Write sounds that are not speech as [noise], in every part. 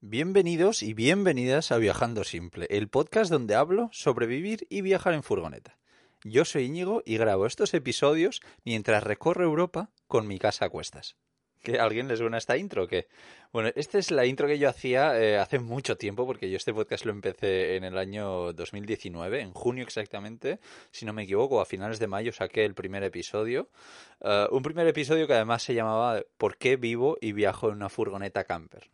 Bienvenidos y bienvenidas a Viajando Simple, el podcast donde hablo sobre vivir y viajar en furgoneta. Yo soy Íñigo y grabo estos episodios mientras recorro Europa con mi casa a cuestas. ¿Que alguien les suena esta intro o qué? Bueno, esta es la intro que yo hacía eh, hace mucho tiempo, porque yo este podcast lo empecé en el año 2019, en junio exactamente, si no me equivoco, a finales de mayo saqué el primer episodio. Eh, un primer episodio que además se llamaba ¿Por qué vivo y viajo en una furgoneta camper?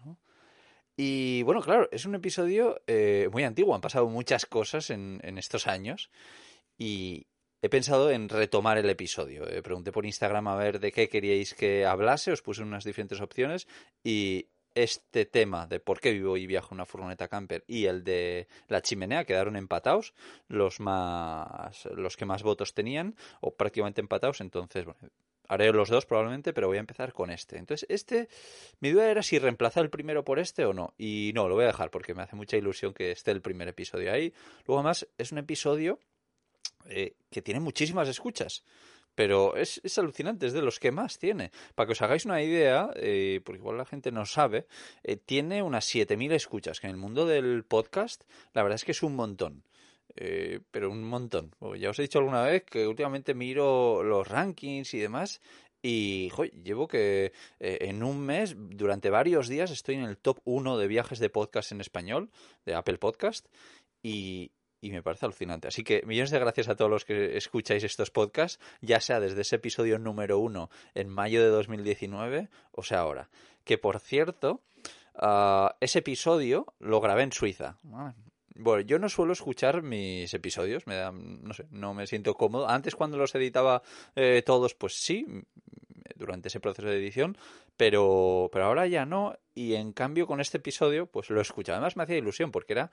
Y bueno, claro, es un episodio eh, muy antiguo, han pasado muchas cosas en, en estos años y, he pensado en retomar el episodio. Eh, pregunté por Instagram a ver de qué queríais que hablase, os puse unas diferentes opciones y este tema de por qué vivo y viajo en una furgoneta camper y el de la chimenea quedaron empatados, los más los que más votos tenían o prácticamente empatados, entonces bueno, haré los dos probablemente, pero voy a empezar con este. Entonces, este mi duda era si reemplazar el primero por este o no, y no, lo voy a dejar porque me hace mucha ilusión que esté el primer episodio ahí. Luego además es un episodio eh, que tiene muchísimas escuchas. Pero es, es, alucinante, es de los que más tiene. Para que os hagáis una idea, eh, porque igual la gente no sabe, eh, tiene unas 7.000 escuchas, que en el mundo del podcast la verdad es que es un montón. Eh, pero un montón. Ya os he dicho alguna vez que últimamente miro los rankings y demás y llevo que eh, en un mes, durante varios días, estoy en el top 1 de viajes de podcast en español, de Apple Podcast, y, me parece alucinante. Así que millones de gracias a todos los que escucháis estos podcasts, ya sea desde ese episodio número uno en mayo de 2019 o sea ahora. Que por cierto, uh, ese episodio lo grabé en Suiza. Bueno, yo no suelo escuchar mis episodios, me da, no sé, no me siento cómodo. Antes cuando los editaba eh, todos, pues sí, durante ese proceso de edición, pero, pero ahora ya no. Y en cambio, con este episodio, pues lo escuchaba. Además, me hacía ilusión porque era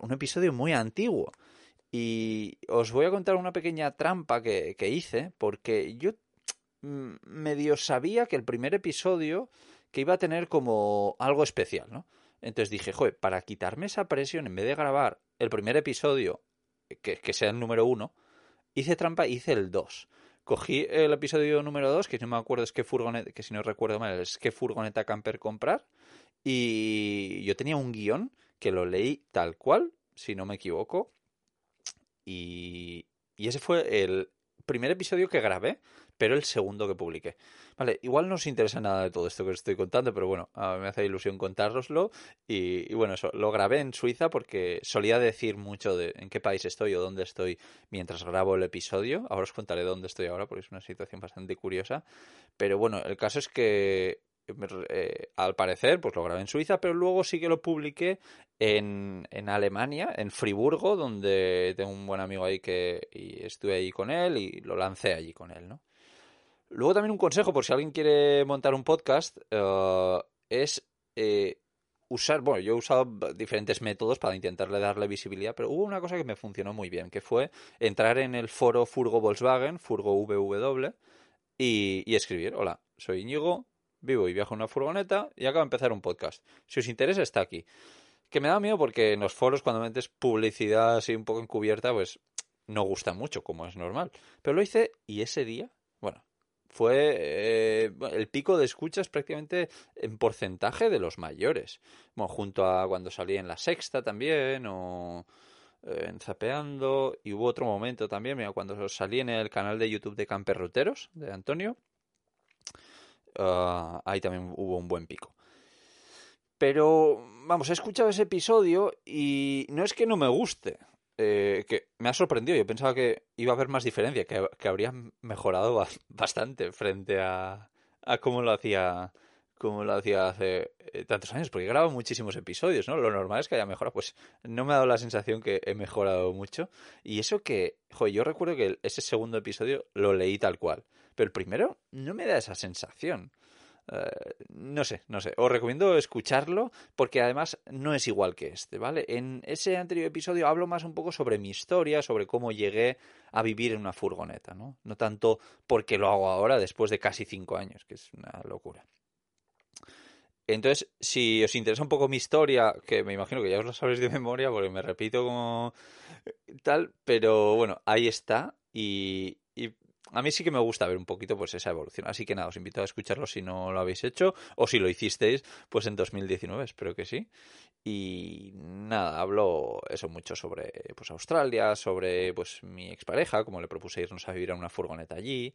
un episodio muy antiguo. Y os voy a contar una pequeña trampa que, que hice, porque yo medio sabía que el primer episodio que iba a tener como algo especial, ¿no? Entonces dije, joder, para quitarme esa presión, en vez de grabar el primer episodio, que, que sea el número uno, hice trampa, hice el dos cogí el episodio número 2, que no me acuerdo es qué furgoneta, que si no recuerdo mal, es qué furgoneta camper comprar. Y yo tenía un guion que lo leí tal cual, si no me equivoco. Y, y ese fue el primer episodio que grabé, pero el segundo que publiqué. Vale, igual no os interesa nada de todo esto que os estoy contando, pero bueno, me hace ilusión contároslo. Y, y, bueno, eso, lo grabé en Suiza porque solía decir mucho de en qué país estoy o dónde estoy mientras grabo el episodio. Ahora os contaré dónde estoy ahora porque es una situación bastante curiosa. Pero bueno, el caso es que eh, al parecer, pues lo grabé en Suiza, pero luego sí que lo publiqué en, en Alemania, en Friburgo, donde tengo un buen amigo ahí que y estuve ahí con él y lo lancé allí con él, ¿no? Luego también un consejo, por si alguien quiere montar un podcast, uh, es eh, usar, bueno, yo he usado diferentes métodos para intentarle darle visibilidad, pero hubo una cosa que me funcionó muy bien, que fue entrar en el foro Furgo Volkswagen, Furgo VW, y, y escribir, hola, soy Íñigo, vivo y viajo en una furgoneta y acabo de empezar un podcast. Si os interesa, está aquí. Que me da miedo porque en los foros cuando metes publicidad así un poco encubierta, pues no gusta mucho, como es normal. Pero lo hice y ese día, fue eh, el pico de escuchas prácticamente en porcentaje de los mayores. Bueno, junto a cuando salí en la sexta también, o eh, en Zapeando, y hubo otro momento también, mira, cuando salí en el canal de YouTube de Camperruteros, de Antonio, uh, ahí también hubo un buen pico. Pero, vamos, he escuchado ese episodio y no es que no me guste, eh, que me ha sorprendido. Yo pensaba que iba a haber más diferencia, que, que habría mejorado [laughs] bastante frente a, a cómo lo hacía como lo hacía hace eh, tantos años, porque grabo muchísimos episodios, ¿no? Lo normal es que haya mejorado, pues no me ha dado la sensación que he mejorado mucho. Y eso que, joder, yo recuerdo que ese segundo episodio lo leí tal cual, pero el primero no me da esa sensación. Uh, no sé, no sé. Os recomiendo escucharlo porque además no es igual que este, ¿vale? En ese anterior episodio hablo más un poco sobre mi historia, sobre cómo llegué a vivir en una furgoneta, ¿no? No tanto porque lo hago ahora después de casi cinco años, que es una locura. Entonces, si os interesa un poco mi historia, que me imagino que ya os lo sabréis de memoria, porque me repito como tal, pero bueno, ahí está. Y a mí sí que me gusta ver un poquito pues esa evolución. Así que nada, os invito a escucharlo si no lo habéis hecho o si lo hicisteis pues en 2019, espero que sí. Y nada, hablo eso mucho sobre pues Australia, sobre pues mi expareja, como le propuse irnos a vivir a una furgoneta allí,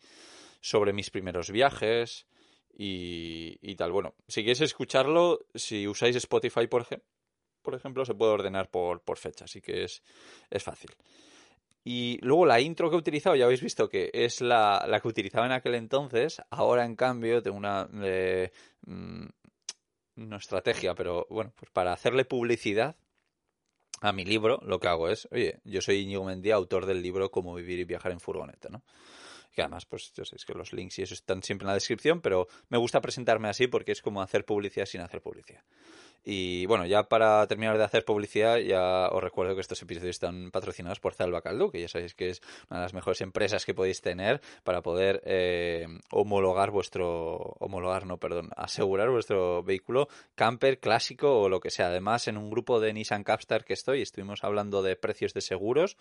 sobre mis primeros viajes y, tal. Bueno, si queréis escucharlo, si usáis Spotify por, por ejemplo, se puede ordenar por, por fecha, así que es, es fácil. Y luego la intro que he utilizado, ya habéis visto que es la, la que utilizaba en aquel entonces. Ahora, en cambio, tengo una. Eh, no estrategia, pero bueno, pues para hacerle publicidad a mi libro, lo que hago es, oye, yo soy Íñigo Mendía, autor del libro Cómo vivir y viajar en furgoneta, ¿no? Que además, pues yo sé, que los links y eso están siempre en la descripción, pero me gusta presentarme así porque es como hacer publicidad sin hacer publicidad. Y bueno, ya para terminar de hacer publicidad, ya os recuerdo que estos episodios están patrocinados por Zalba Caldo, que ya sabéis que es una de las mejores empresas que podéis tener para poder eh, homologar vuestro, homologar, no, perdón, asegurar vuestro vehículo camper, clásico o lo que sea. Además, en un grupo de Nissan Capstar que estoy, estuvimos hablando de precios de seguros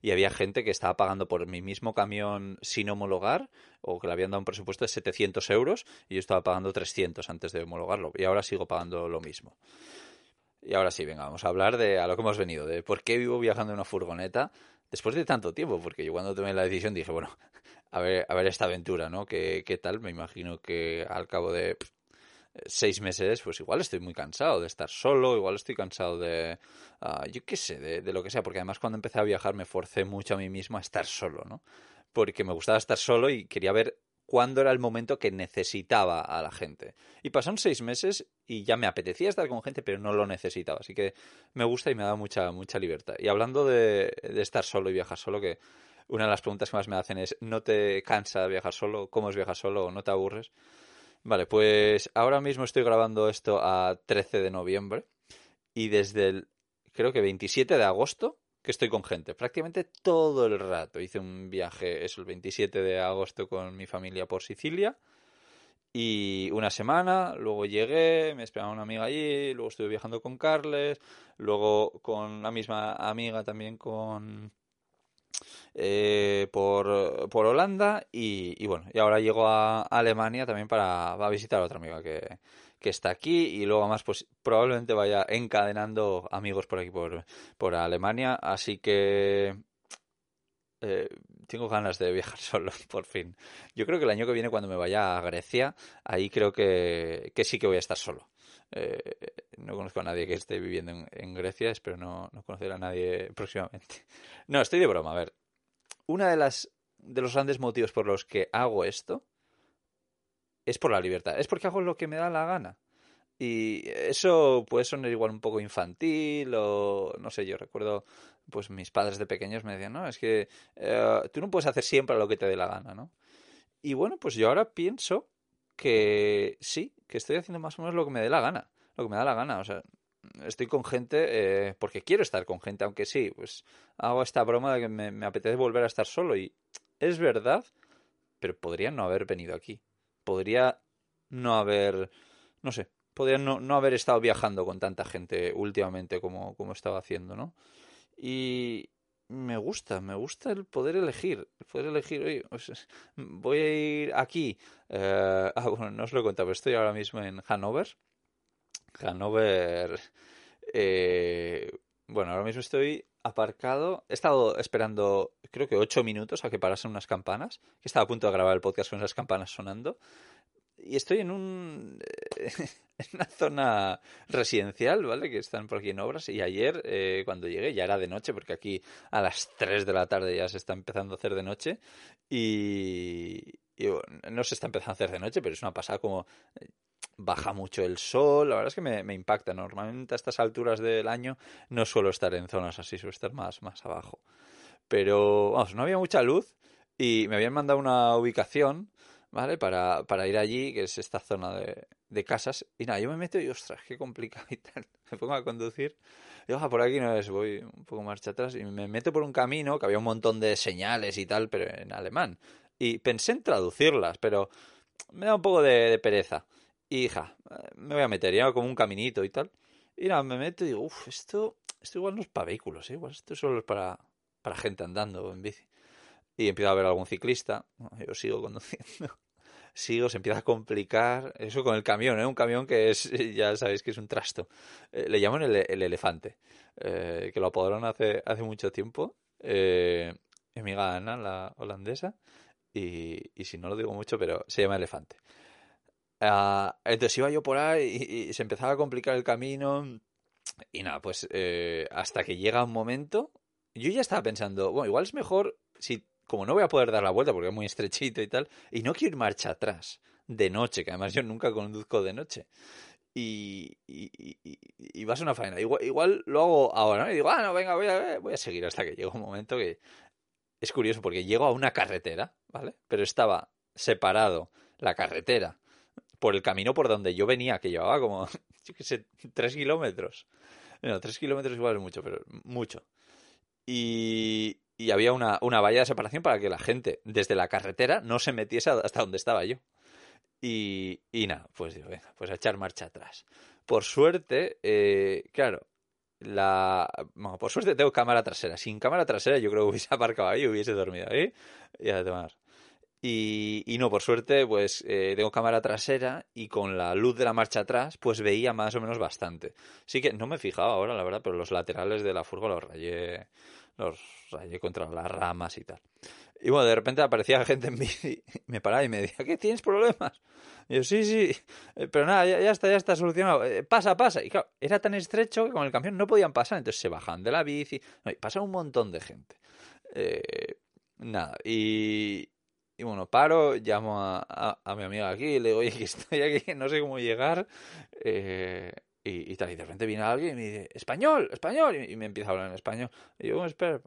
y había gente que estaba pagando por mi mismo camión sin homologar o que le habían dado un presupuesto de 700 euros y yo estaba pagando 300 antes de homologarlo y ahora sigo pagando lo mismo. Y ahora sí, venga, vamos a hablar de a lo que hemos venido, de por qué vivo viajando en una furgoneta después de tanto tiempo, porque yo cuando tomé la decisión dije, bueno, [laughs] a ver, a ver esta aventura, ¿no? ¿Qué, qué tal? Me imagino que al cabo de seis meses, pues igual estoy muy cansado de estar solo, igual estoy cansado de, uh, yo qué sé, de, de, lo que sea, porque además cuando empecé a viajar me forcé mucho a mí mismo a estar solo, ¿no? Porque me gustaba estar solo y quería ver cuándo era el momento que necesitaba a la gente. Y pasaron seis meses y ya me apetecía estar con gente, pero no lo necesitaba. Así que me gusta y me da mucha, mucha libertad. Y hablando de, de estar solo y viajar solo, que una de las preguntas que más me hacen es, ¿no te cansa viajar solo? ¿Cómo es viajar solo? ¿No te aburres? Vale, pues ahora mismo estoy grabando esto a 13 de noviembre y desde el, creo que 27 de agosto que estoy con gente, prácticamente todo el rato. Hice un viaje, es el 27 de agosto con mi familia por Sicilia y una semana, luego llegué, me esperaba una amiga allí, luego estuve viajando con Carles, luego con la misma amiga también con eh, por, por Holanda y, bueno, y ahora llego a Alemania también para, para visitar a otra amiga que, que está aquí y luego más pues probablemente vaya encadenando amigos por aquí por, por Alemania. Así que eh, tengo ganas de viajar [laughs] solo por fin. Yo creo que el año que viene cuando me vaya a Grecia ahí creo que, que sí que voy a estar solo. Eh, no conozco a nadie que esté viviendo en, en Grecia espero no, no conocer a nadie [laughs] próximamente. No estoy de broma a ver. Una de las de los grandes motivos por los que hago esto es por la libertad, es porque hago lo que me da la gana. Y eso puede sonar igual un poco infantil o no sé, yo recuerdo, pues mis padres de pequeños me decían, no, es que eh, tú no puedes hacer siempre lo que te dé la gana, ¿no? Y bueno, pues yo ahora pienso que sí, que estoy haciendo más o menos lo que me dé la gana, lo que me da la gana, o sea, estoy con gente eh, porque quiero estar con gente, aunque sí, pues hago esta broma de que me, me apetece volver a estar solo y es verdad, pero podría no haber venido aquí podría no haber, no sé, podría no, no haber estado viajando con tanta gente últimamente como, como estaba haciendo, ¿no? Y me gusta, me gusta el poder elegir, el poder elegir, oye, pues, [laughs] voy a ir aquí, eh, [laughs] ah, bueno, no os lo he contado, pero estoy ahora mismo en Hanover, Hanover, eh, bueno, ahora mismo estoy aparcado. He estado esperando, creo que ocho minutos a que parasen unas campanas. Que estaba a punto de grabar el podcast con esas campanas sonando. Y estoy en un [laughs] en una zona residencial, ¿vale? Que están por aquí en obras. Y ayer, eh, cuando llegué, ya era de noche, porque aquí a las 3 de la tarde ya se está empezando a hacer de noche. Y, no se está empezando a hacer de noche, pero es una pasada como baja mucho el sol, la verdad es que me, me, impacta. Normalmente a estas alturas del año no suelo estar en zonas así, suelo estar más, más abajo. Pero, vamos, no había mucha luz y me habían mandado una ubicación, ¿vale? Para, para ir allí, que es esta zona de, de casas. Y nada, yo me meto y, ostras, qué complicado y tal. [laughs] Me pongo a conducir. Y, oja, por aquí no es, voy un poco marcha atrás y me meto por un camino que había un montón de señales y tal, pero en alemán. Y pensé en traducirlas, pero me da un poco de, de pereza. Y hija, me voy a meter, ya como un caminito y tal. Y nada, me meto y digo, uff, esto, esto igual no es para vehículos, ¿eh? igual esto solo es para, para gente andando en bici. y empiezo a ver algún ciclista. Yo sigo [laughs] conduciendo. Sigo, se empieza a complicar. Eso con el camión, ¿eh? Un camión que es, [laughs] ya sabéis que es un trasto. Eh, le llaman el, elefante, eh, que lo apodaron hace, hace mucho tiempo. Eh, mi amiga Ana, la holandesa. Y, y si no lo digo mucho, pero se llama elefante. Ah, entonces iba yo por ahí y, se empezaba a complicar el camino. Y nada, pues eh, hasta que llega un momento, yo ya estaba pensando, bueno, igual es mejor si, como no voy a poder dar la vuelta porque es muy estrechito y tal, y no quiero ir marcha atrás de noche, que además yo nunca conduzco de noche. Y, y, y, vas a una faena. Igual, igual, lo hago ahora, ¿no? Y digo, ah, no, venga, voy a, voy a seguir hasta que llega un momento que es curioso porque llego a una carretera, ¿vale? Pero estaba separado la carretera por el camino por donde yo venía, que llevaba como, [laughs] yo qué sé, tres kilómetros. No, tres kilómetros igual es mucho, pero mucho. Y, y había una, una, valla de separación para que la gente desde la carretera no se metiese hasta donde estaba yo. Y, y nada, pues digo, venga, pues a echar marcha atrás. Por suerte, eh, claro, la bueno, por suerte tengo cámara trasera. Sin cámara trasera yo creo que hubiese aparcado ahí hubiese dormido ahí. Y a tomar. Y, y, no, por suerte, pues eh, tengo cámara trasera y con la luz de la marcha atrás, pues veía más o menos bastante. Sí que no me he fijado ahora, la verdad, pero los laterales de la furgo los rayé, los rayé contra las ramas y tal. Y bueno, de repente aparecía [laughs] gente en bici, me paraba y me decía, ¿qué tienes problemas? Y yo, sí, sí, eh, pero nada, ya, ya está, ya está solucionado, eh, pasa, pasa. Y claro, era tan estrecho que con el camión no podían pasar, entonces se bajan de la bici, no, y pasa un montón de gente. Eh, nada, y, y bueno, paro, llamo a, a, mi amiga aquí, le digo, oye, que estoy aquí, no sé cómo llegar. Eh, y, y, tal, y de repente viene alguien y me dice, español, español, y, me empieza a hablar en español. Y yo, espera.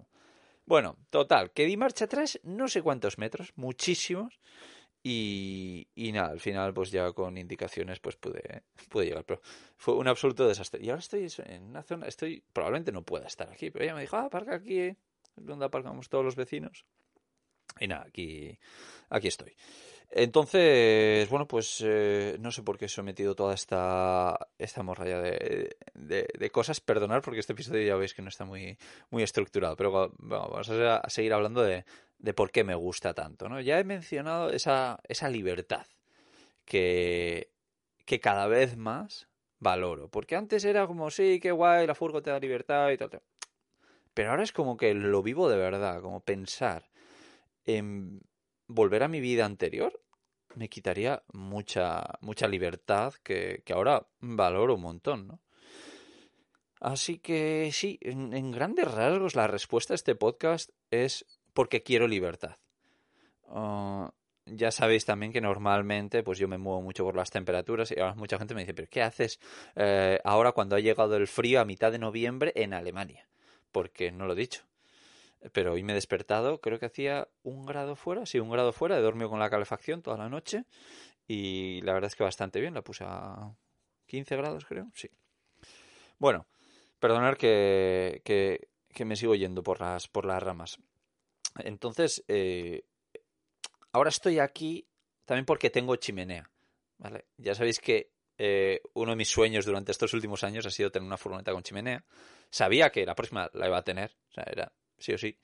Bueno, total, que di marcha atrás no sé cuántos metros, muchísimos. Y, y, nada, al final, pues ya con indicaciones, pues pude, pude llegar. Pero fue un absoluto desastre. Y ahora estoy en una zona, estoy, probablemente no pueda estar aquí, pero ella me dijo, ah, aparca aquí, ¿eh? donde aparcamos todos los vecinos. Y nada, aquí, aquí estoy. Entonces, bueno, pues eh, no sé por qué he sometido toda esta, esta morralla de, de, cosas. Perdonar porque este episodio ya veis que no está muy, muy estructurado. Pero vamos a, seguir hablando de, de por qué me gusta tanto. ¿no? Ya he mencionado esa, esa libertad que, que cada vez más valoro. Porque antes era como, sí, qué guay, la furgo te da libertad y tal. Pero ahora es como que lo vivo de verdad, como pensar en volver a mi vida anterior me quitaría mucha, mucha libertad que, que ahora valoro un montón, ¿no? Así que sí, en, grandes rasgos la respuesta a este podcast es porque quiero libertad. Uh, ya sabéis también que normalmente pues yo me muevo mucho por las temperaturas y ahora mucha gente me dice, pero ¿qué haces eh, ahora cuando ha llegado el frío a mitad de noviembre en Alemania? Porque no lo he dicho pero hoy me he despertado, creo que hacía un grado fuera, sí, un grado fuera, he dormido con la calefacción toda la noche y la verdad es que bastante bien, la puse a 15 grados creo, sí. Bueno, perdonar que, que, me sigo yendo por las, por las ramas. Entonces, eh, ahora estoy aquí también porque tengo chimenea, ¿vale? Ya sabéis que eh, uno de mis sueños durante estos últimos años ha sido tener una furgoneta con chimenea. Sabía que la próxima la iba a tener, o sea, era sí o sí.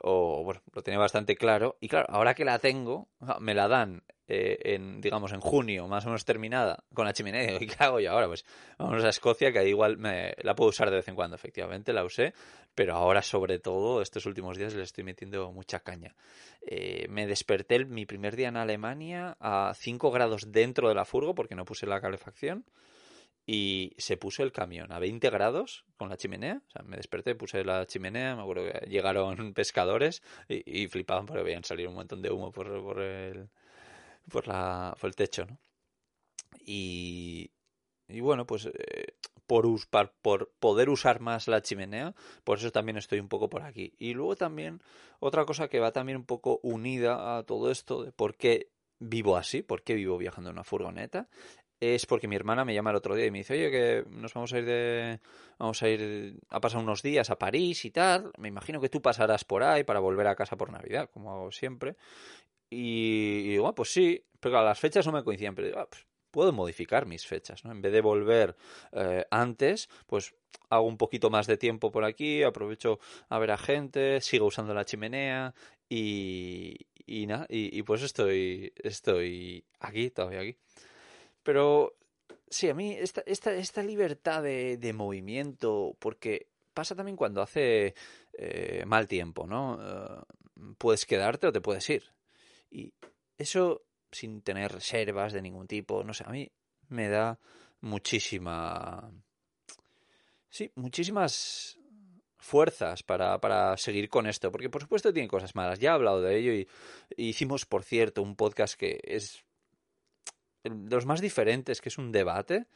O bueno, lo tenía bastante claro. Y claro, ahora que la tengo, me la dan eh, en, digamos, en junio, más o menos terminada, con la [laughs] chimenea. ¿Y qué hago yo ahora? Pues vamos a Escocia, que ahí igual me, la puedo usar de vez en cuando, efectivamente, la usé. Pero ahora, sobre todo, estos últimos días le estoy metiendo mucha caña. Eh, me desperté el, mi primer día en Alemania a 5 grados dentro de la furgo, porque no puse la calefacción y se puso el camión a 20 grados con la chimenea. O sea, me desperté, puse la chimenea, me acuerdo que llegaron [laughs] pescadores y, y flipaban porque veían salir un montón de humo por, por, el, por, la, por el techo, ¿no? Y, y bueno, pues eh, por, us, por, por poder usar más la chimenea, por eso también estoy un poco por aquí. Y luego también otra cosa que va también un poco unida a todo esto de por qué vivo así, por qué vivo viajando en una furgoneta, es porque mi hermana me llama el otro día y me dice, oye, que nos vamos a ir de... vamos a ir a pasar unos días a París y tal. Me imagino que tú pasarás por ahí para volver a casa por Navidad, como hago siempre. Y, y digo, ah, pues sí, pero claro, las fechas no me coinciden, pero digo, ah, pues, puedo modificar mis fechas, ¿no? En vez de volver eh, antes, pues hago un poquito más de tiempo por aquí, aprovecho a ver a gente, sigo usando la chimenea y, y nada, y, pues estoy, estoy aquí, todavía aquí. Pero sí, a mí esta, esta, esta libertad de, de movimiento, porque pasa también cuando hace eh, mal tiempo, ¿no? Eh, puedes quedarte o te puedes ir. Y eso sin tener reservas de ningún tipo, no sé, a mí me da muchísima... Sí, muchísimas fuerzas para, para, seguir con esto, porque por supuesto tiene cosas malas, ya he hablado de ello y, hicimos, por cierto, un podcast que es de los más diferentes, que es un debate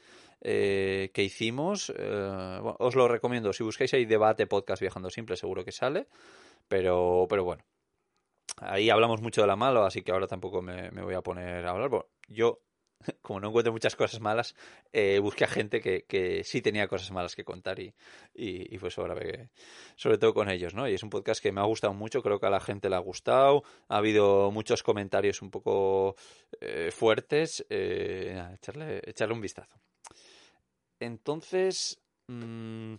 eh, que hicimos. Eh, os lo recomiendo, si buscáis ahí debate podcast viajando simple, seguro que sale, pero, pero bueno, ahí hablamos mucho de la malo, así que ahora tampoco me, me voy a poner a hablar. Bueno, yo [laughs] como no encuentro muchas cosas malas, eh, busqué a gente que, que, sí tenía cosas malas que contar y, y, y pues ahora ve sobre todo con ellos, ¿no? Y es un podcast que me ha gustado mucho, creo que a la gente le ha gustado, ha habido muchos comentarios un poco eh, fuertes, eh, echarle, echarle un vistazo. Entonces, mmm,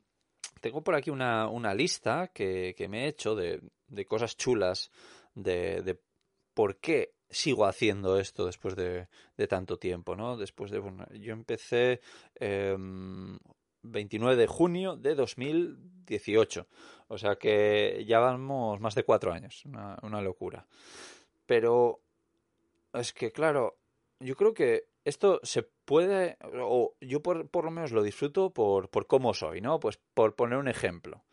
tengo por aquí una, una lista que, que, me he hecho de, de cosas chulas, de, de por qué sigo haciendo esto después de, de tanto tiempo, ¿no? Después de, bueno, yo empecé eh, 29 de junio de 2018, o sea que ya vamos más de cuatro años, una, una locura. Pero es que, claro, yo creo que esto se puede, o yo por, por lo menos lo disfruto por, por cómo soy, ¿no? Pues por poner un ejemplo.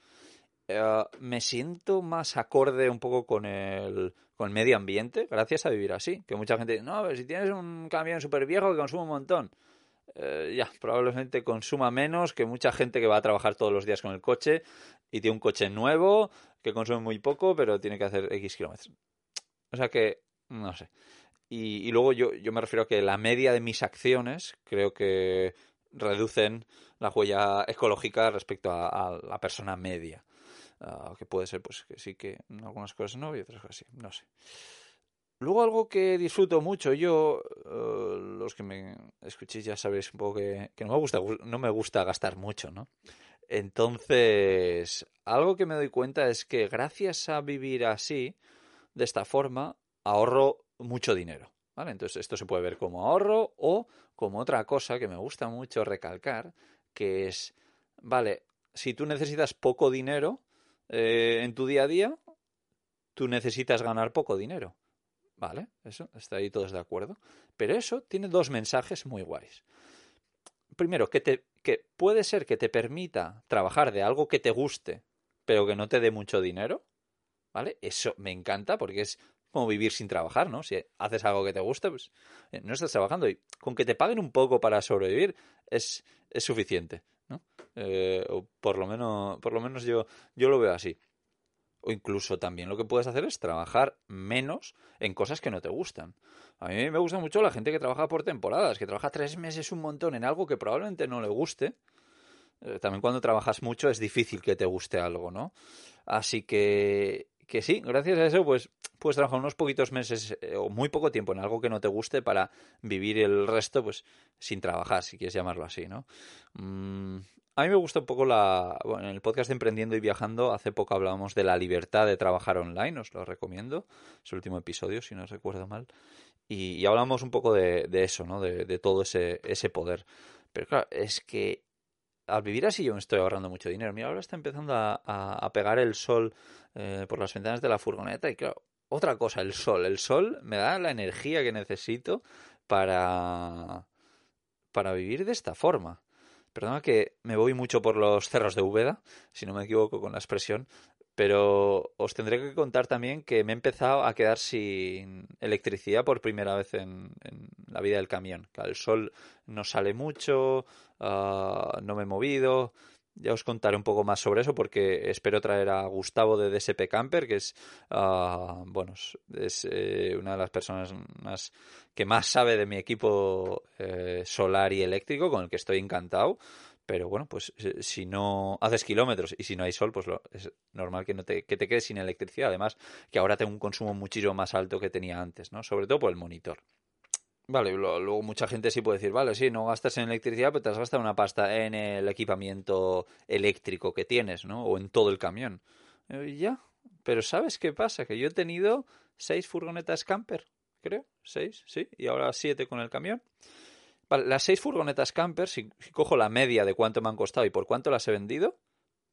Uh, me siento más acorde un poco con el, con medio ambiente gracias a vivir así. Que mucha gente dice, no, pero si tienes un camión súper viejo que consume un montón. Uh, ya, probablemente consuma menos que mucha gente que va a trabajar todos los días con el coche y tiene un coche nuevo que consume muy poco, pero tiene que hacer X kilómetros. O sea que, no sé. Y, luego yo, yo me refiero a que la media de mis acciones creo que reducen la huella ecológica respecto a la persona media. Uh, que puede ser, pues que sí que algunas cosas no y otras cosas sí, no sé. Luego algo que disfruto mucho, yo, uh, los que me escuchéis ya sabéis un poco que, que, no, me gusta, no me gusta gastar mucho, ¿no? Entonces, algo que me doy cuenta es que gracias a vivir así, de esta forma, ahorro mucho dinero, ¿vale? Entonces esto se puede ver como ahorro o como otra cosa que me gusta mucho recalcar, que es, vale, si tú necesitas poco dinero, eh, en tu día a día, tú necesitas ganar poco dinero. Vale, eso, está ahí todos de acuerdo. Pero eso tiene dos mensajes muy guays. Primero, que, te, que puede ser que te permita trabajar de algo que te guste, pero que no te dé mucho dinero. ¿Vale? Eso me encanta porque es como vivir sin trabajar, ¿no? Si haces algo que te gusta, pues eh, no estás trabajando. Y con que te paguen un poco para sobrevivir es, es suficiente. ¿No? Eh, o por lo menos, por lo menos yo, yo lo veo así. O incluso también lo que puedes hacer es trabajar menos en cosas que no te gustan. A mí me gusta mucho la gente que trabaja por temporadas, que trabaja tres meses un montón en algo que probablemente no le guste. Eh, también cuando trabajas mucho es difícil que te guste algo, ¿no? Así que, que sí, gracias a eso, pues puedes trabajar unos poquitos meses eh, o muy poco tiempo en algo que no te guste para vivir el resto, pues sin trabajar, si quieres llamarlo así, ¿no? Mm, a mí me gusta un poco la. Bueno, en el podcast de Emprendiendo y Viajando, hace poco hablábamos de la libertad de trabajar online, os lo recomiendo. Es el último episodio, si no recuerdo mal. Y, y hablamos un poco de, de eso, ¿no? De, de, todo ese, ese poder. Pero claro, es que al vivir así yo me estoy ahorrando mucho dinero. Mira, ahora está empezando a, a, pegar el sol eh, por las ventanas de la furgoneta y claro, otra cosa, el sol. El sol me da la energía que necesito para, para vivir de esta forma. Perdona que me voy mucho por los cerros de Úbeda, si no me equivoco con la expresión, pero os tendré que contar también que me he empezado a quedar sin electricidad por primera vez en, la vida del camión. El sol no sale mucho, uh, no me he movido. Ya os contaré un poco más sobre eso porque espero traer a Gustavo de DSP Camper, que es, uh, bueno, es eh, una de las personas más que más sabe de mi equipo eh, solar y eléctrico, con el que estoy encantado. Pero bueno, pues si no haces kilómetros y si no hay sol, pues lo, es normal que, no te, que te quedes sin electricidad. Además, que ahora tengo un consumo muchísimo más alto que tenía antes, ¿no? Sobre todo por el monitor. Vale, luego mucha gente sí puede decir, vale, sí, no gastas en electricidad, pero te has gastado una pasta en el equipamiento eléctrico que tienes, ¿no? O en todo el camión. Ya, pero ¿sabes qué pasa? Que yo he tenido seis furgonetas camper, creo, seis, sí, y ahora siete con el camión. Vale, las seis furgonetas camper, si, cojo la media de cuánto me han costado y por cuánto las he vendido,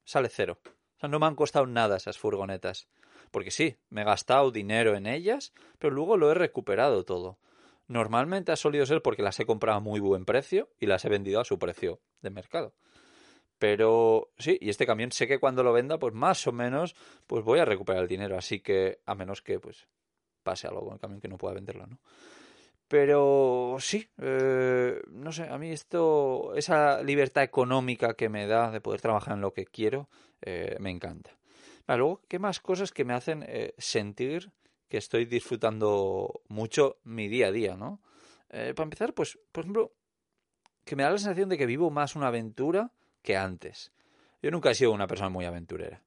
sale cero. O sea, no me han costado nada esas furgonetas. Porque sí, me he gastado dinero en ellas, pero luego lo he recuperado todo. Normalmente ha solido ser porque las he comprado a muy buen precio y las he vendido a su precio de mercado. Pero sí, y este camión sé que cuando lo venda, pues más o menos, pues voy a recuperar el dinero. Así que, a menos que pues pase algo con el camión que no pueda venderlo, ¿no? Pero sí, eh, no sé, a mí esto, esa libertad económica que me da de poder trabajar en lo que quiero, eh, me encanta. luego, ¿qué más cosas que me hacen eh, sentir que estoy disfrutando mucho mi día a día, ¿no? Eh, para empezar, pues, por ejemplo, que me da la sensación de que vivo más una aventura que antes. Yo nunca he sido una persona muy aventurera.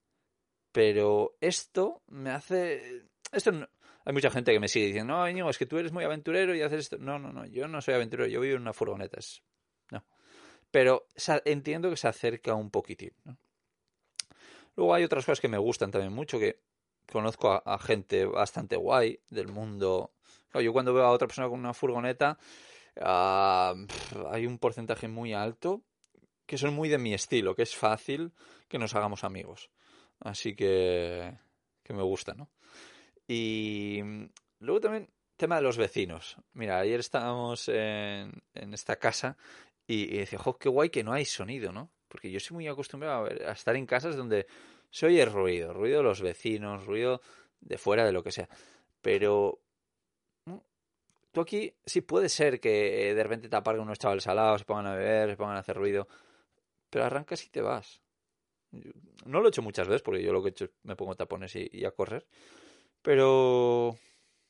Pero esto me hace... Esto Hay mucha gente que me sigue diciendo, no, Íñigo, es que tú eres muy aventurero y haces esto. No, no, no, yo no soy aventurero, yo vivo en una furgoneta. No. Pero entiendo que se acerca un poquitín. Luego hay otras cosas que me gustan también mucho, que conozco a, gente bastante guay del mundo. yo cuando veo a otra persona con una furgoneta, ah, hay un porcentaje muy alto que son muy de mi estilo, que es fácil que nos hagamos amigos. Así que, que me gusta, ¿no? Y luego también tema de los vecinos. Mira, ayer estábamos en, en esta casa y, y decía, qué guay que no hay sonido, ¿no? Porque yo soy muy acostumbrado a estar en casas donde se oye ruido, ruido de los vecinos, ruido de fuera de lo que sea. Pero tú aquí sí puede ser que de repente te aparguen unos chavales al lado, se pongan a beber, se pongan a hacer ruido, pero arrancas y te vas. No lo he hecho muchas veces porque yo lo que he hecho es me pongo tapones y, a correr. Pero,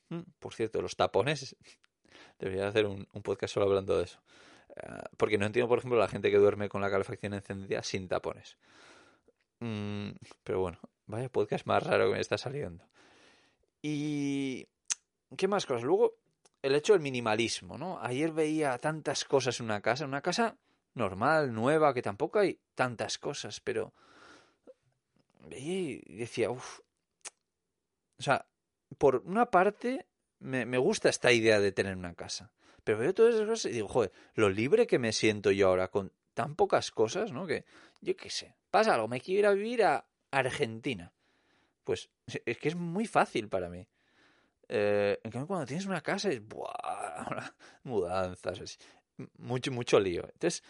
mm, por cierto, los tapones, [laughs] debería hacer un, podcast solo hablando de eso. Eh, porque no entiendo, por ejemplo, la gente que duerme con la calefacción encendida sin tapones. Mm, pero bueno, vaya podcast más raro que me está saliendo. Y... ¿Qué más cosas? Luego, el hecho del minimalismo, ¿no? Ayer veía tantas cosas en una casa, una casa normal, nueva, que tampoco hay tantas cosas, pero veía y decía, uff. O sea, por una parte, me, me, gusta esta idea de tener una casa. Pero veo todas esas cosas y digo, joder, lo libre que me siento yo ahora con tan pocas cosas, ¿no? Que yo qué sé, pasa algo, me quiero ir a vivir a Argentina. Pues [laughs] es que es muy fácil para mí. Eh, en cambio, cuando tienes una casa es ¡buah! [laughs] mudanzas, mucho, mucho lío. Entonces,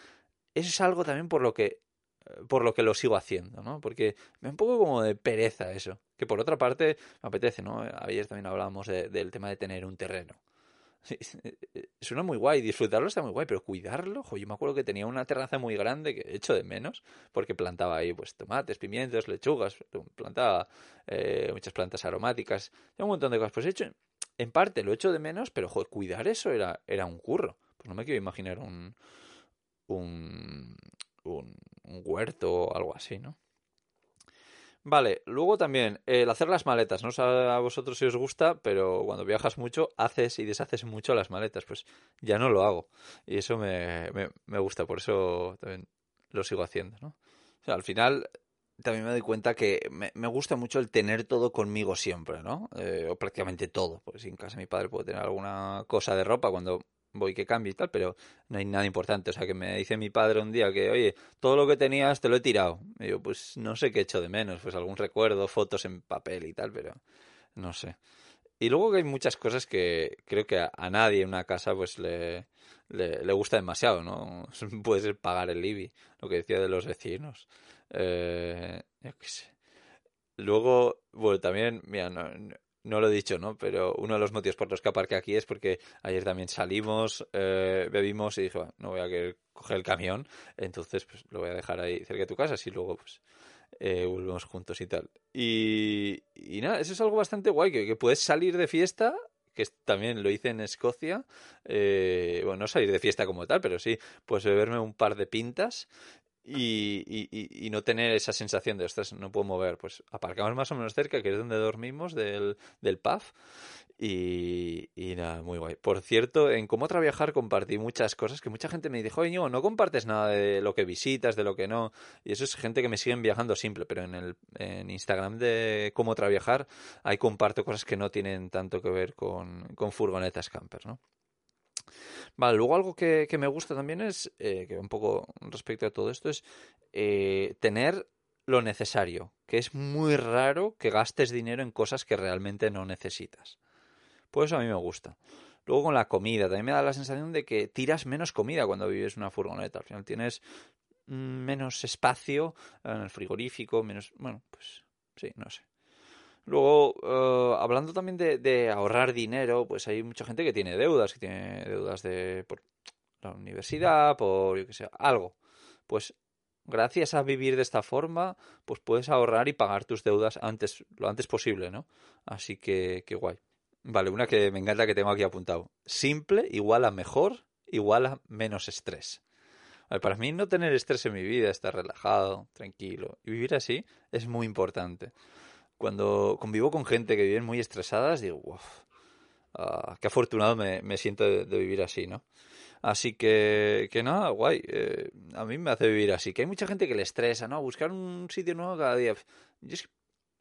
eso es algo también por lo que por lo que lo sigo haciendo, ¿no? Porque me da un poco como de pereza eso. Que por otra parte me apetece, ¿no? Ayer también hablábamos del tema de tener un terreno. Suena muy guay, disfrutarlo está muy guay, pero cuidarlo, yo me acuerdo que tenía una terraza muy grande que he hecho de menos, porque plantaba ahí pues tomates, pimientos, lechugas, plantaba eh, muchas plantas aromáticas, un montón de cosas. Pues he hecho, en parte lo he hecho de menos, pero joder, cuidar eso era, era un curro. Pues no me quiero imaginar un, un, un huerto o algo así, ¿no? Vale, luego también el hacer las maletas. No sé a vosotros si os gusta, pero cuando viajas mucho, haces y deshaces mucho las maletas. Pues ya no lo hago. Y eso me, me, gusta, por eso también lo sigo haciendo, ¿no? O sea, al final también me doy cuenta que me, me gusta mucho el tener todo conmigo siempre, ¿no? Eh, o prácticamente todo. Pues en casa mi padre puede tener alguna cosa de ropa cuando voy que cambie y tal, pero no hay nada importante. O sea, que me dice mi padre un día que, oye, todo lo que tenías te lo he tirado. Y yo, pues no sé qué he hecho de menos, pues algún recuerdo, fotos en papel y tal, pero no sé. Y luego que hay muchas cosas que creo que a, nadie en una casa pues le, le, gusta demasiado, ¿no? [laughs] Puede ser pagar el IBI, lo que decía de los vecinos. Eh, yo qué sé. Luego, bueno, también, mira, no, no lo he dicho, ¿no? Pero uno de los motivos por los que aparqué aquí es porque ayer también salimos, eh, bebimos y dije, no voy a querer coger el camión, entonces pues lo voy a dejar ahí cerca de tu casa, y luego pues eh, volvemos juntos y tal. Y, y, nada, eso es algo bastante guay, que, puedes salir de fiesta, que también lo hice en Escocia, eh, bueno, no salir de fiesta como tal, pero sí, pues beberme un par de pintas y, y, y, no tener esa sensación de, ostras, no puedo mover. Pues aparcamos más o menos cerca, que es donde dormimos, del, del pub. Y, y, nada, muy guay. Por cierto, en cómo viajar compartí muchas cosas que mucha gente me dijo, oye, no compartes nada de lo que visitas, de lo que no. Y eso es gente que me siguen viajando simple, pero en el en Instagram de cómo viajar ahí comparto cosas que no tienen tanto que ver con, con furgonetas camper, ¿no? Vale, luego algo que, que me gusta también es, eh, que un poco respecto a todo esto, es eh, tener lo necesario, que es muy raro que gastes dinero en cosas que realmente no necesitas. Por eso a mí me gusta. Luego con la comida, también me da la sensación de que tiras menos comida cuando vives una furgoneta. Al final tienes mm, menos espacio en el frigorífico, menos... Bueno, pues sí, no sé. Luego, uh, hablando también de, de, ahorrar dinero, pues hay mucha gente que tiene deudas, que tiene deudas de por la universidad, por yo que sé, algo. Pues gracias a vivir de esta forma, pues puedes ahorrar y pagar tus deudas antes, lo antes posible, ¿no? Así que, qué guay. Vale, una que me encanta que tengo aquí apuntado. Simple igual a mejor igual a menos estrés. Para mí no tener estrés en mi vida, estar relajado, tranquilo y vivir así es muy importante cuando convivo con gente que viven muy estresadas, digo, wow, ah, qué afortunado me, me siento de, vivir así, ¿no? Así que, que nada, guay. Eh, a mí me hace vivir así. Que hay mucha gente que le estresa, ¿no? Buscar un sitio nuevo cada día. Yo es que,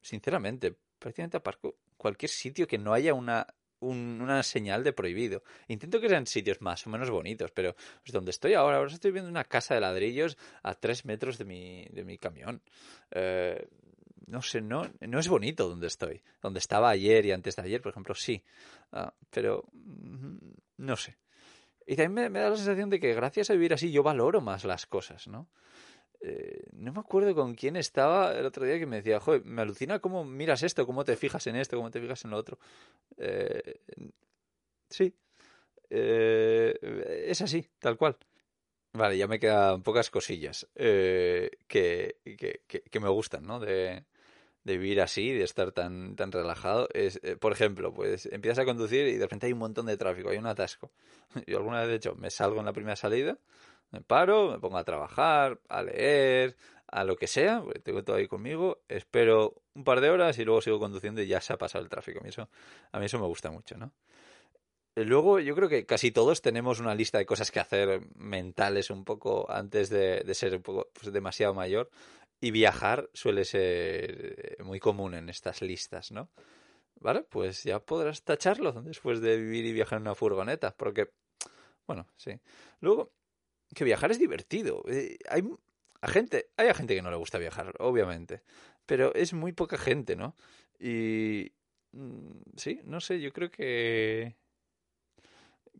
sinceramente, prácticamente aparco cualquier sitio que no haya una, una señal de prohibido. Intento que sean sitios más o menos bonitos, pero pues, donde estoy ahora, ahora estoy viendo una casa de ladrillos a tres metros de mi, de mi camión. Eh, no sé, no, no es bonito donde estoy. Donde estaba ayer y antes de ayer, por ejemplo, sí. Ah, pero mm, no sé. Y también me, da la sensación de que gracias a vivir así yo valoro más las cosas, ¿no? Eh, no me acuerdo con quién estaba el otro día que me decía, joder, me alucina cómo miras esto, cómo te fijas en esto, cómo te fijas en lo otro. Eh, sí. Eh, es así, tal cual. Vale, ya me quedan pocas cosillas que, que, que, me gustan, ¿no? De vivir así, de estar tan, tan relajado, es, eh, por ejemplo, pues empiezas a conducir y de repente hay un montón de tráfico, hay un atasco. [laughs] Yo alguna vez, de hecho, me salgo en la primera salida, me paro, me pongo a trabajar, a leer, a lo que sea, tengo todo ahí conmigo, espero un par de horas y luego sigo conduciendo y ya se ha pasado el tráfico. A mí eso, a mí eso me gusta mucho, ¿no? Luego, yo creo que casi todos tenemos una lista de cosas que hacer mentales un poco antes de, de ser un poco pues, demasiado mayor. Y viajar suele ser eh, muy común en estas listas, ¿no? Vale, pues ya podrás tacharlo después de vivir y viajar en una furgoneta, porque, bueno, sí. Luego, que viajar es divertido. Eh, hay a gente, hay a gente que no le gusta viajar, obviamente, pero es muy poca gente, ¿no? Y mm, sí, no sé, yo creo que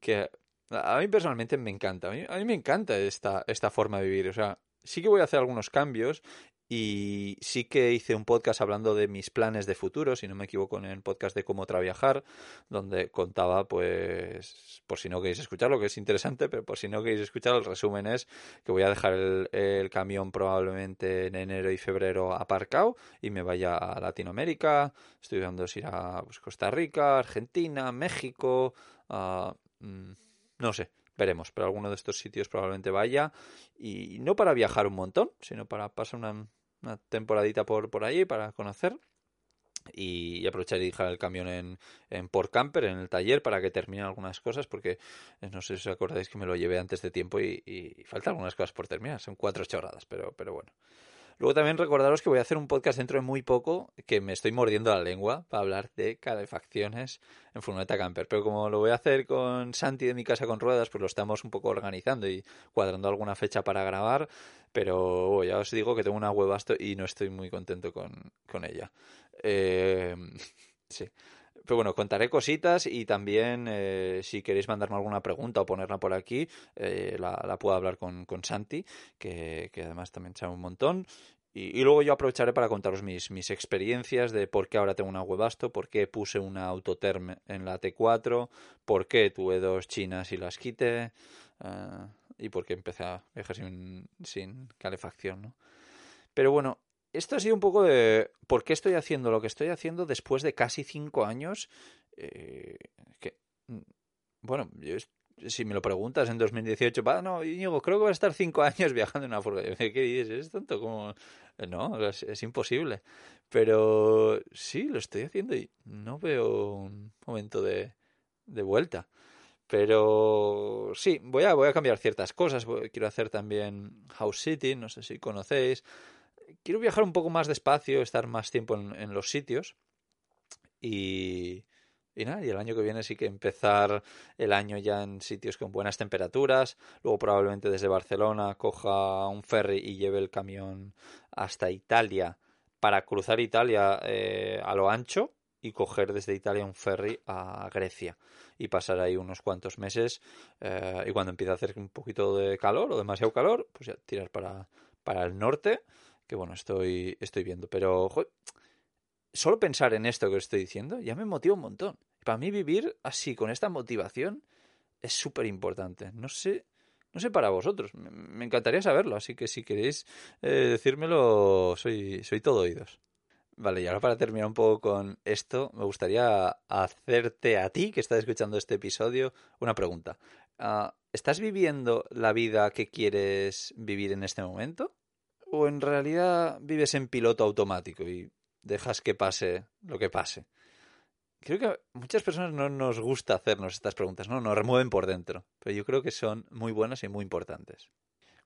que a mí personalmente me encanta, a mí, a mí me encanta esta esta forma de vivir, o sea, sí que voy a hacer algunos cambios y sí que hice un podcast hablando de mis planes de futuro, si no me equivoco, en el podcast de cómo traviajar, donde contaba, pues, por si no queréis escucharlo, que es interesante, pero por si no queréis escuchar, el resumen es que voy a dejar el, camión probablemente en enero y febrero aparcado y me vaya a Latinoamérica, estoy dando ir a pues, Costa Rica, Argentina, México, mm, no sé, veremos, pero alguno de estos sitios probablemente vaya y no para viajar un montón, sino para pasar una, temporadita por, por allí para conocer y, aprovechar y dejar el camión en, en Port Camper, en el taller, para que termine algunas cosas, porque no sé si os acordáis que me lo llevé antes de tiempo y, y, faltan algunas cosas por terminar, son cuatro chorradas, pero, pero bueno. Luego también recordaros que voy a hacer un podcast dentro de muy poco, que me estoy mordiendo la lengua para hablar de calefacciones en furgoneta camper. Pero como lo voy a hacer con Santi de mi casa con ruedas, pues lo estamos un poco organizando y cuadrando alguna fecha para grabar. Pero oh, ya os digo que tengo una huevasto y no estoy muy contento con, con ella. Eh, [laughs] sí. Pero bueno, contaré cositas y también eh, si queréis mandarme alguna pregunta o ponerla por aquí, eh, la, puedo hablar con, con Santi, que, que, además también sabe un montón. Y, y, luego yo aprovecharé para contaros mis, mis experiencias de por qué ahora tengo una Webasto, por qué puse una Autoterm en la T4, por qué tuve dos chinas y las quité, uh, y por qué empecé a viajar sin, sin calefacción, ¿no? Pero bueno, esto ha sido un poco de por qué estoy haciendo lo que estoy haciendo después de casi cinco años. Eh, que, mm, bueno, yo si me lo preguntas en 2018, va, no, Íñigo, creo que va a estar cinco [laughs] años viajando en una furgoneta. ¿Qué dices? ¿Es tonto? como No, es, imposible. Pero sí, lo estoy haciendo y no veo un momento de, de vuelta. Pero sí, voy a, voy a cambiar ciertas cosas. Quiero hacer también House City, no sé si conocéis. Quiero viajar un poco más despacio, estar más tiempo en los sitios. Y, nada, y el año que viene sí que empezar el año ya en sitios con buenas temperaturas. Luego probablemente desde Barcelona coja un ferry y lleve el camión hasta Italia para cruzar Italia eh, a lo ancho y coger desde Italia un ferry a Grecia y pasar ahí unos cuantos meses eh, y cuando empiece a hacer un poquito de calor o demasiado calor, pues ya tirar para, para el norte, que bueno, estoy, estoy viendo. Pero solo pensar en esto que os estoy diciendo ya me motiva un montón para mí vivir así, con esta motivación, es súper importante. No sé, no sé para vosotros. Me, encantaría saberlo, así que si queréis eh, decírmelo, soy, soy todo oídos. Vale, y ahora para terminar un poco con esto, me gustaría hacerte a ti, que estás escuchando este episodio, una pregunta. Ah, ¿Estás viviendo la vida que quieres vivir en este momento? ¿O en realidad vives en piloto automático y dejas que pase lo que pase? Creo que muchas personas no nos gusta hacernos estas preguntas, ¿no? Nos remueven por dentro, pero yo creo que son muy buenas y muy importantes.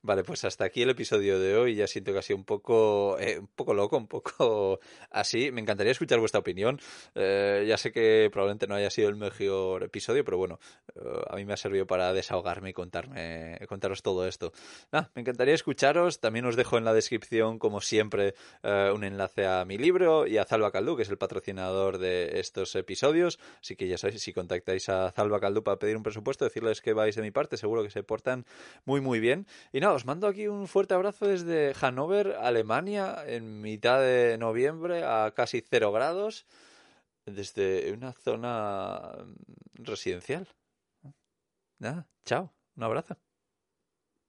Vale, pues hasta aquí el episodio de hoy. Ya siento que ha sido un poco, eh, un poco loco, un poco [laughs] así. Me encantaría escuchar vuestra opinión. Eh, ya sé que probablemente no haya sido el mejor episodio, pero bueno, eh, a mí me ha servido para desahogarme y contarme, contaros todo esto. me encantaría escucharos. También os dejo en la descripción, como siempre, un enlace a mi libro y a Zalba Caldú, que es el patrocinador de estos episodios. Así que ya sabéis, si contactáis a Zalba Caldú para pedir un presupuesto, decirles que vais de mi parte, seguro que se portan muy, muy bien. Y os mando aquí un fuerte abrazo desde Hannover, Alemania, en mitad de noviembre a casi cero grados, desde una zona residencial. Nada, chao, un abrazo.